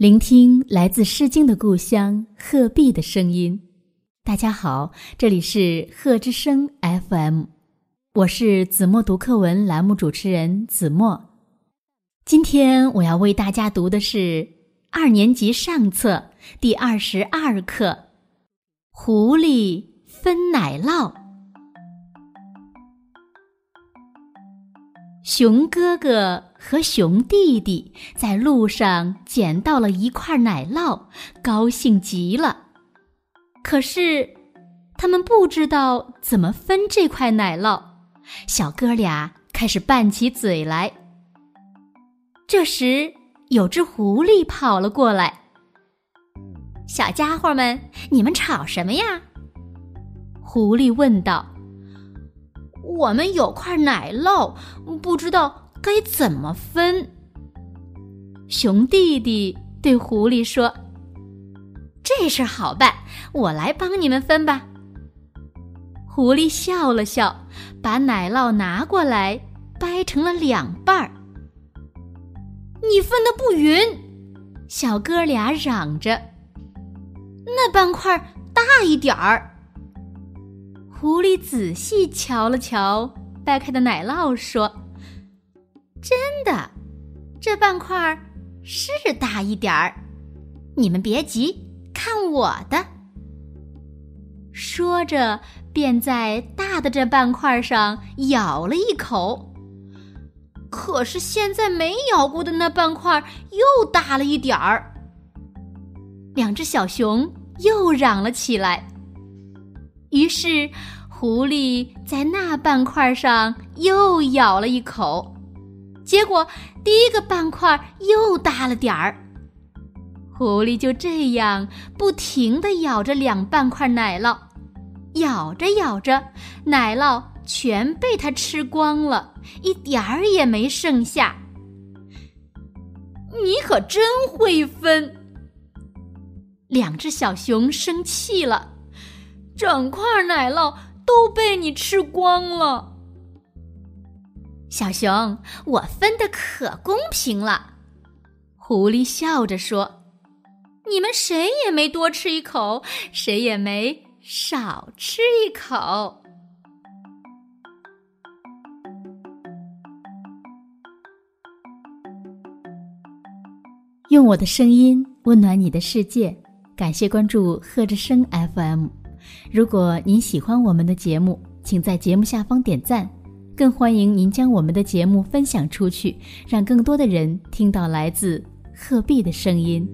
聆听来自《诗经》的故乡鹤壁的声音。大家好，这里是鹤之声 FM，我是子墨读课文栏目主持人子墨。今天我要为大家读的是二年级上册第二十二课《狐狸分奶酪》。熊哥哥和熊弟弟在路上捡到了一块奶酪，高兴极了。可是，他们不知道怎么分这块奶酪。小哥俩开始拌起嘴来。这时，有只狐狸跑了过来：“小家伙们，你们吵什么呀？”狐狸问道。我们有块奶酪，不知道该怎么分。熊弟弟对狐狸说：“这事好办，我来帮你们分吧。”狐狸笑了笑，把奶酪拿过来，掰成了两半儿。你分的不匀，小哥俩嚷着：“那半块大一点儿。”狐狸仔细瞧了瞧掰开的奶酪，说：“真的，这半块是大一点儿。你们别急，看我的。”说着，便在大的这半块上咬了一口。可是现在没咬过的那半块又大了一点儿。两只小熊又嚷了起来。是，狐狸在那半块上又咬了一口，结果第一个半块又大了点儿。狐狸就这样不停地咬着两半块奶酪，咬着咬着，奶酪全被它吃光了，一点儿也没剩下。你可真会分！两只小熊生气了。整块奶酪都被你吃光了，小熊，我分的可公平了。狐狸笑着说：“你们谁也没多吃一口，谁也没少吃一口。”用我的声音温暖你的世界，感谢关注贺之声 FM。如果您喜欢我们的节目，请在节目下方点赞，更欢迎您将我们的节目分享出去，让更多的人听到来自鹤壁的声音。